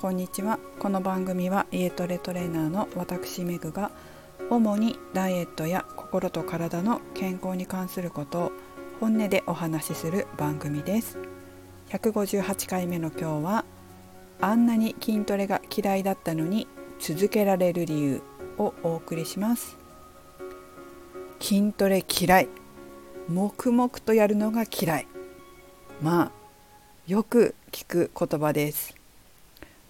こんにちは。この番組は家トレトレーナーの私メグが主にダイエットや心と体の健康に関することを本音でお話しする番組です。158回目の今日はあんなに筋トレが嫌いだったのに続けられる理由をお送りします。筋トレ嫌い。黙々とやるのが嫌い。まあよく聞く言葉です。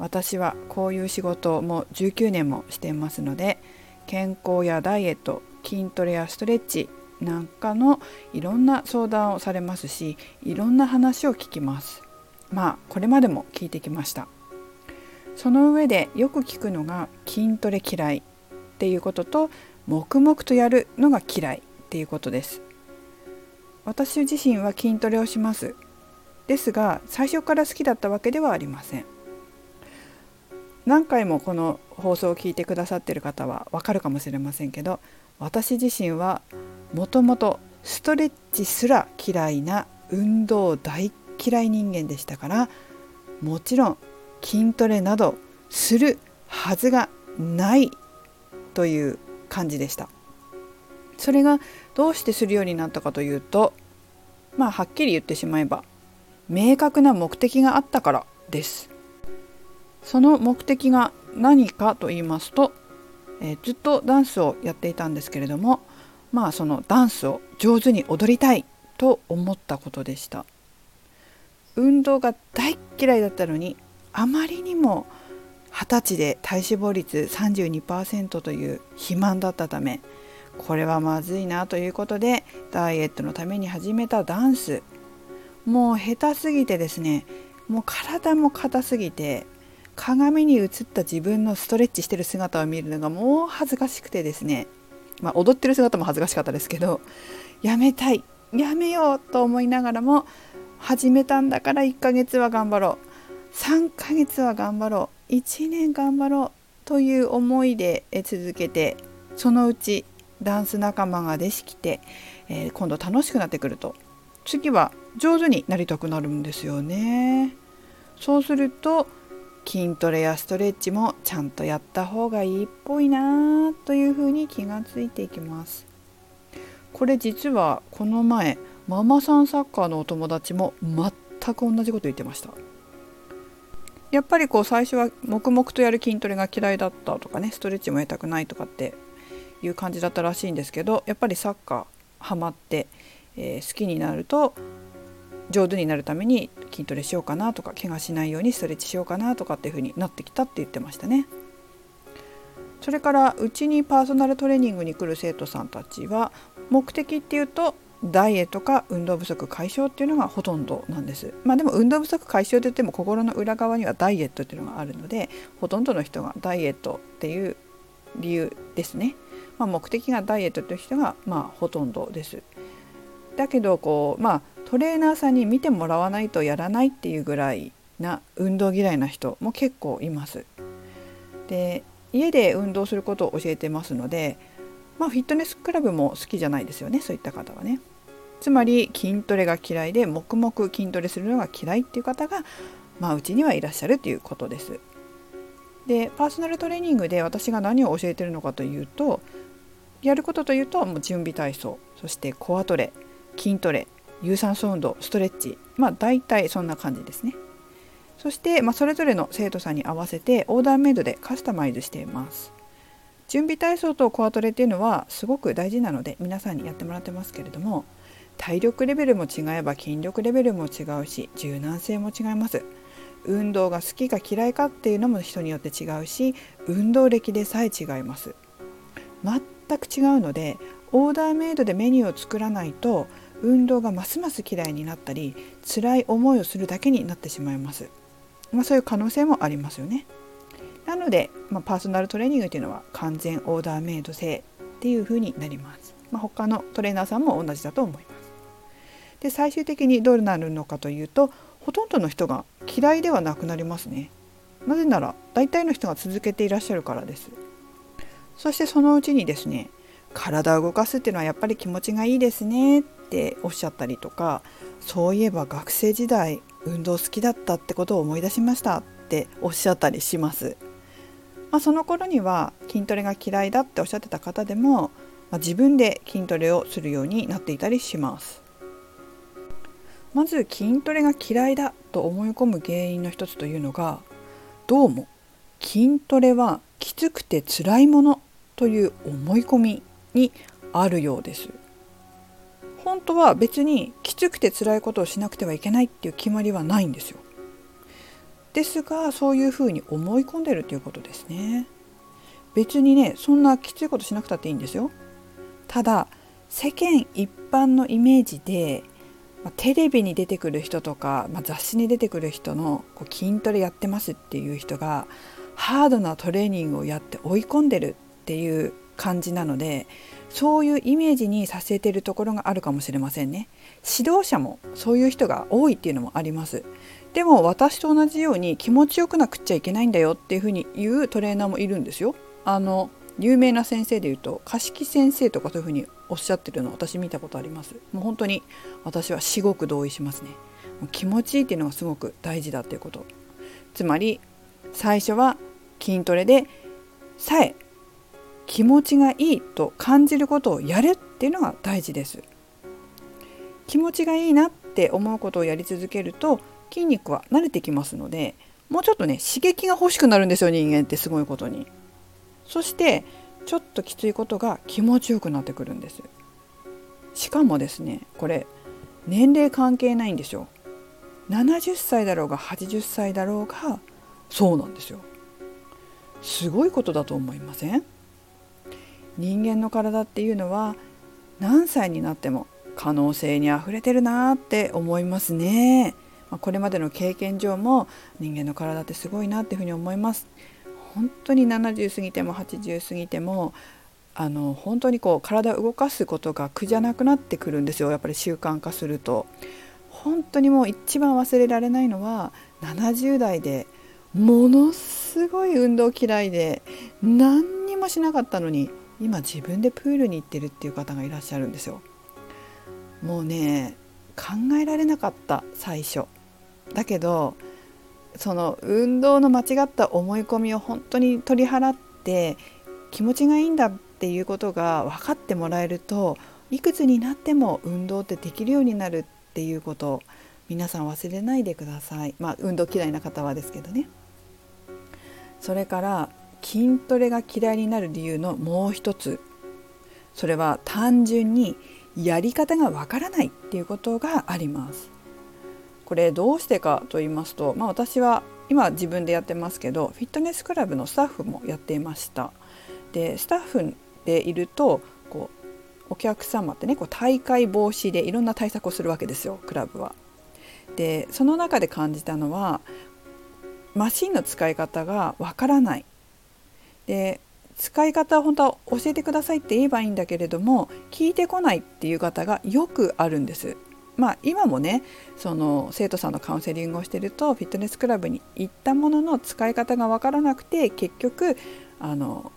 私はこういう仕事も19年もしていますので健康やダイエット筋トレやストレッチなんかのいろんな相談をされますしいろんな話を聞きます。まあこれまでも聞いてきました。その上でよく聞くのが筋トレ嫌いっていうことと黙々とやるのが嫌いっていうことです。私自身は筋トレをします。ですが最初から好きだったわけではありません。何回もこの放送を聞いてくださってる方はわかるかもしれませんけど私自身はもともとストレッチすら嫌いな運動大嫌い人間でしたからもちろん筋トレなどするはずがないという感じでした。それがどうしてするようになったかというとまあはっきり言ってしまえば明確な目的があったからです。その目的が何かと言いますと、えー、ずっとダンスをやっていたんですけれどもまあそのダンスを上手に踊りたいと思ったことでした。運動が大嫌いだったのにあまりにも20歳で体脂肪率32%という肥満だったためこれはまずいなということでダイエットのために始めたダンス。もう下手すぎてですねもう体も硬すぎて鏡に映った自分のストレッチしてる姿を見るのがもう恥ずかしくてですねまあ、踊ってる姿も恥ずかしかったですけどやめたいやめようと思いながらも始めたんだから1ヶ月は頑張ろう3ヶ月は頑張ろう1年頑張ろうという思いで続けてそのうちダンス仲間ができて、えー、今度楽しくなってくると次は上手になりたくなるんですよね。そうすると筋トレやストレッチもちゃんとやった方がいいっぽいなというふうに気がついていきます。これ実はこの前ママさんサッカーのお友達も全く同じこと言ってました。やっぱりこう最初は黙々とやる筋トレが嫌いだったとかねストレッチもやりたくないとかっていう感じだったらしいんですけどやっぱりサッカーハマって、えー、好きになると上手になるために筋トレしようかなとか怪我しないようにストレッチしようかなとかっていう風になってきたって言ってましたね。それからうちにパーソナルトレーニングに来る生徒さんたちは目的っていうとダイエットか運動不足解消っていうのがほとんどなんです。まあでも運動不足解消といっても心の裏側にはダイエットっていうのがあるのでほとんどの人がダイエットっていう理由ですね。まあ、目的がダイエットという人がまあほとんどです。だけどこうまあトレーナーさんに見てもらわないとやらないっていうぐらいな運動嫌いな人も結構います。で家で運動することを教えてますので、まあ、フィットネスクラブも好きじゃないですよねそういった方はね。つまり筋トレが嫌いで黙々筋トレするのが嫌いっていう方が、まあ、うちにはいらっしゃるということです。でパーソナルトレーニングで私が何を教えてるのかというとやることというともう準備体操そしてコアトレ筋トレ有酸素運動ストレッチ。まあ大体そんな感じですね。そして、まあ、それぞれの生徒さんに合わせてオーダーメイドでカスタマイズしています。準備体操とコアトレっていうのはすごく大事なので皆さんにやってもらってますけれども体力レベルも違えば筋力レベルも違うし柔軟性も違います。運動が好きか嫌いかっていうのも人によって違うし運動歴でさえ違います。全く違うのでオーダーメイドでメニューを作らないと運動がますます嫌いになったり辛い思いをするだけになってしまいます、まあ、そういう可能性もありますよね。なので、まあ、パーソナルトレーニングというのは完全オーダーメイド制っていうふうになります、まあ、他のトレーナーさんも同じだと思います。で最終的にどうなるのかというとほとんどの人が嫌いではなくなりますね。なぜなら大体の人が続けていらっしゃるからです。そしてそのうちにですね体を動かすっていうのはやっぱり気持ちがいいですね。っておっしゃったりとかそういえば学生時代運動好きだったってことを思い出しましたっっておっしゃったりします。まあ、その頃には筋トレが嫌いだっておっしゃってた方でも、まあ、自分で筋トレをするようになっていたりします。まず筋トレが嫌いだと思い込む原因の一つというのがどうも筋トレはきつくて辛いものという思い込みにあるようです。本当は別にきつくて辛いことをしなくてはいけないっていう決まりはないんですよ。ですがそういうふうに思い込んでるっていうことですね。別にねそんなきついことしなくたっていいんですよ。ただ世間一般のイメージで、まあ、テレビに出てくる人とか、まあ、雑誌に出てくる人のこう筋トレやってますっていう人がハードなトレーニングをやって追い込んでるっていう感じなのでそういうイメージにさせてるところがあるかもしれませんね。指導者もそういう人が多いっていうのもあります。でも私と同じように気持ちよくなくっちゃいけないんだよっていうふうに言うトレーナーもいるんですよ。あの有名な先生でいうと貸木先生とかそういうふうにおっしゃってるの私見たことあります。もう本当に私は至極同意しますね。気持ちいいっていうのがすごく大事だっていうこと。つまり最初は筋トレでさえ気持ちがいいと感じることをやるっていうのが大事です。気持ちがいいなって思うことをやり続けると筋肉は慣れてきますのでもうちょっとね刺激が欲しくなるんですよ人間ってすごいことに。そしてちょっときついことが気持ちよくなってくるんです。しかもですねこれ年齢関係ないんですよ。70歳だろうが80歳だろうがそうなんですよ。すごいことだと思いません？人間の体っていうのは何歳になっても可能性にあふれてるなって思いますね。これまでの経験上も人間の体ってすごいなっていうふうに思います。本当に70過ぎても80過ぎてもあの本当にこう体を動かすことが苦じゃなくなってくるんですよやっぱり習慣化すると。本当にもう一番忘れられないのは70代でものすごい運動嫌いで何にもしなかったのに今自分でプールに行ってるっていう方がいらっしゃるんですよ。もうね考えられなかった最初。だけどその運動の間違った思い込みを本当に取り払って気持ちがいいんだっていうことが分かってもらえるといくつになっても運動ってできるようになるっていうこと皆さん忘れないでください。まあ運動嫌いな方はですけどね。それから筋トレが嫌いになる理由のもう一つそれは単純にやり方がわからないっていうことがあります。これどうしてかと言いますと、まあ、私は今自分でやってますけどフィットネスクラブのスタッフもやっていました。でスタッフでいるとこうお客様ってねこう大会防止でいろんな対策をするわけですよクラブは。でその中で感じたのはマシンの使い方がわからないで使い方本当は教えてくださいって言えばいいんだけれども聞いてこないっていう方がよくあるんです。まあ、今もねその生徒さんのカウンセリングをしてるとフィットネスクラブに行ったものの使い方が分からなくて結局あの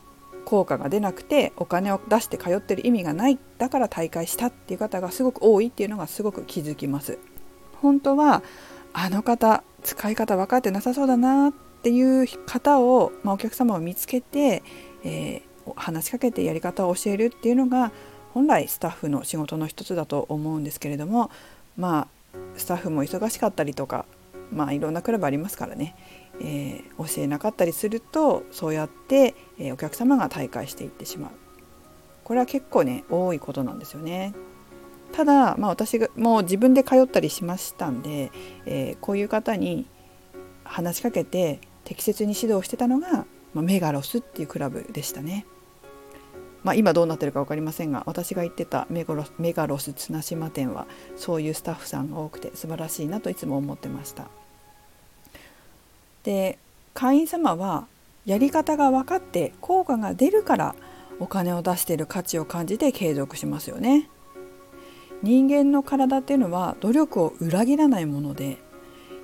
効果が出なくてお金を出して通ってる意味がないだから大会したっていう方がすごく多いっていうのがすごく気づきます。本当はあの方使い方分かってなさそうだなっていう方を、まあ、お客様を見つけて、えー、話しかけてやり方を教えるっていうのが本来スタッフの仕事の一つだと思うんですけれどもまあスタッフも忙しかったりとかまあいろんなクラブありますからね、えー、教えなかったりするとそうやって、えー、お客様が退会していってしまうこれは結構ね多いことなんですよね。ただ、まあ、私がもう自分で通ったりしましたんで、えー、こういう方に話しかけて適切に指導してたのが、まあ、メガロスっていうクラブでしたね。まあ、今どうなってるか分かりませんが私が行ってたメガロメガロス綱島店はそういうスタッフさんが多くて素晴らしいなといつも思ってました。で会員様はやり方が分かって効果が出るからお金を出している価値を感じて継続しますよね。人間の体っていうのは努力を裏切らないもので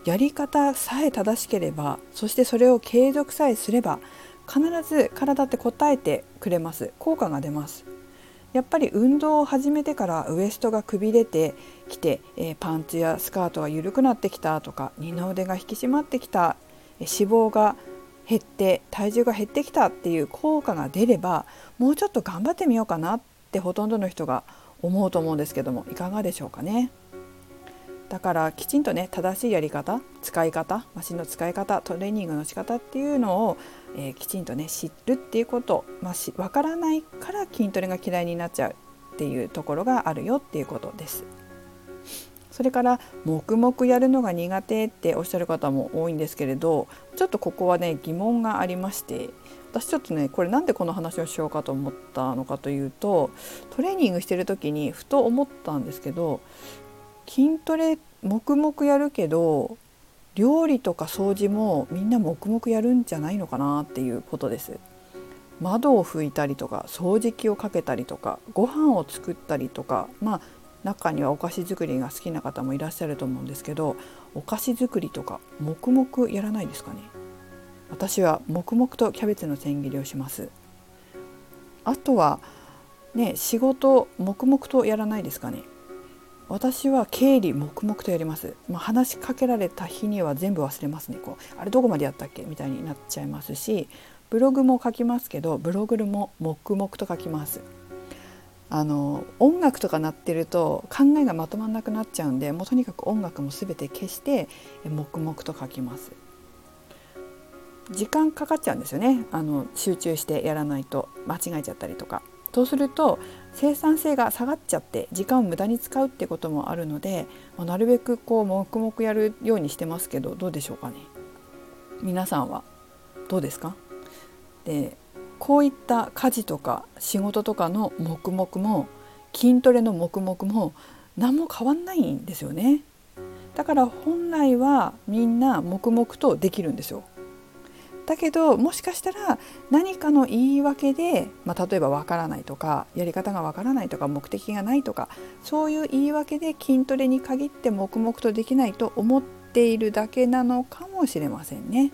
やり方さえ正しければそしてそれを継続さえすれば必ず体って答えてくれます効果が出ますやっぱり運動を始めてからウエストがくびれてきて、えー、パンツやスカートが緩くなってきたとか二の腕が引き締まってきた脂肪が減って体重が減ってきたっていう効果が出ればもうちょっと頑張ってみようかなってほとんどの人が思うと思うんですけどもいかがでしょうかね。だからきちんとね正しいやり方使い方マシンの使い方トレーニングの仕方っていうのを、えー、きちんとね知るっていうこと、まあ、し分からないから筋トレが嫌いになっちゃうっていうところがあるよっていうことです。それから黙々やるのが苦手っておっしゃる方も多いんですけれどちょっとここはね疑問がありまして私ちょっとねこれなんでこの話をしようかと思ったのかというとトレーニングしてる時にふと思ったんですけど筋トレ黙々やるけど料理とか掃除もみんな黙々やるんじゃないのかなっていうことです。窓を拭いたりとか掃除機をかけたりとかご飯を作ったりとかまあ中にはお菓子作りが好きな方もいらっしゃると思うんですけどお菓子作りとか黙々やらないですかね。私は黙々とキャベツの千切りをします。あとはね仕事黙々とやらないですかね。私は経理黙々とやります、まあ、話しかけられた日には全部忘れますね。こうあれどこまでやったっけ？みたいになっちゃいますしブログも書きますけどブログも黙々と書きます。あの音楽とか鳴ってると考えがまとまらなくなっちゃうんでもうとにかく音楽も全て消して黙々と書きます。時間かかっちゃうんですよね。あの集中してやらないと間違えちゃったりとか。そうすると生産性が下がっちゃって時間を無駄に使うってこともあるので、まあ、なるべくこう黙々やるようにしてますけどどうでしょうかね。皆さんはどうですか？でこういった家事とか仕事とかの黙々も筋トレの黙々も何も変わんないんですよね。だから本来はみんな黙々とできるんですよ。だけどもしかしたら何かの言い訳で、まあ、例えばわからないとかやり方がわからないとか目的がないとかそういう言い訳で筋トレに限って黙々とできないと思っているだけなのかもしれませんね。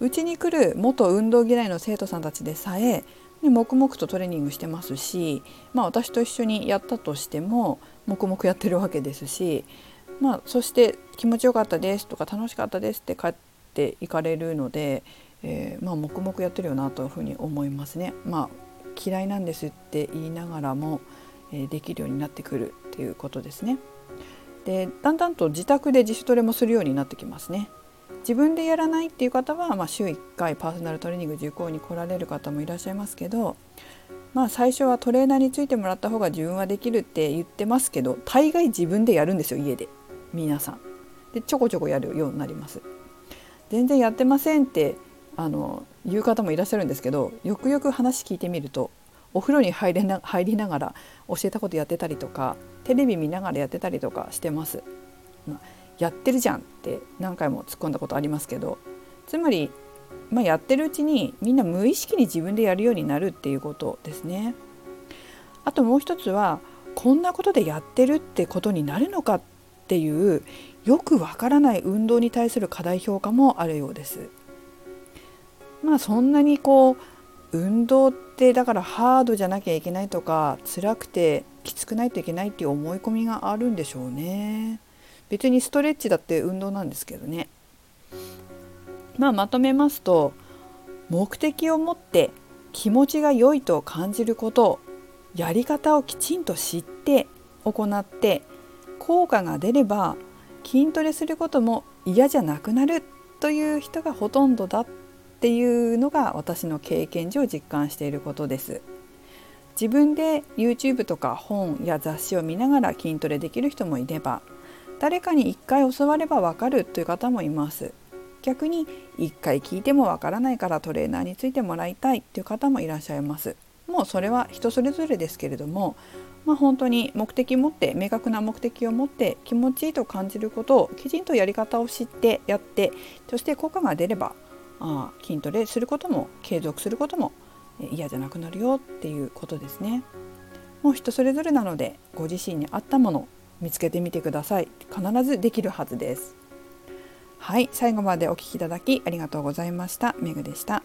うちに来る元運動嫌いの生徒さんたちでさえで黙々とトレーニングしてますし、まあ、私と一緒にやったとしても黙々やってるわけですし、まあ、そして気持ちよかったですとか楽しかったですって帰っていかれるので、えー、まあ、黙々やってるよなというふうに思いますね。まあ、嫌いなんですって言いながらも、えー、できるようになってくるっていうことですね。でだんだんと自宅で自主トレもするようになってきますね。自分でやらないっていう方は、まあ、週1回パーソナルトレーニング受講に来られる方もいらっしゃいますけど、まあ、最初はトレーナーについてもらった方が自分はできるって言ってますけど大概自分でやるんですよ家で皆さん。でちょこちょこやるようになります。全然やってませんってあの言う方もいらっしゃるんですけどよくよく話聞いてみるとお風呂に入れな入りながら教えたことやってたりとかテレビ見ながらやってたりとかしてます。まあやってるじゃんって何回も突っ込んだことありますけどつまり、まあ、やってるうちにみんな無意識に自分でやるようになるっていうことですね。あともう一つはこんなことでやってるってことになるのかっていうよくわからない運動に対する過大評価もあるようです。まあそんなにこう運動ってだからハードじゃなきゃいけないとか辛くてきつくないといけないっていう思い込みがあるんでしょうね。別にストレッチだって運動なんですけどね。まあまとめますと目的を持って気持ちが良いと感じることやり方をきちんと知って行って効果が出れば筋トレすることも嫌じゃなくなるという人がほとんどだっていうのが私の経験上実感していることです。自分で YouTube とか本や雑誌を見ながら筋トレできる人もいれば誰かに一回教わればわかるという方もいます逆に一回聞いてもわからないからトレーナーについてもらいたいという方もいらっしゃいますもうそれは人それぞれですけれどもまあ、本当に目的を持って明確な目的を持って気持ちいいと感じることをきちんとやり方を知ってやってそして効果が出ればあ筋トレすることも継続することも嫌じゃなくなるよっていうことですね。もう人それぞれなのでご自身に合ったもの見つけてみてください。必ずできるはずです。はい最後までお聴きいただきありがとうございました。めぐでした。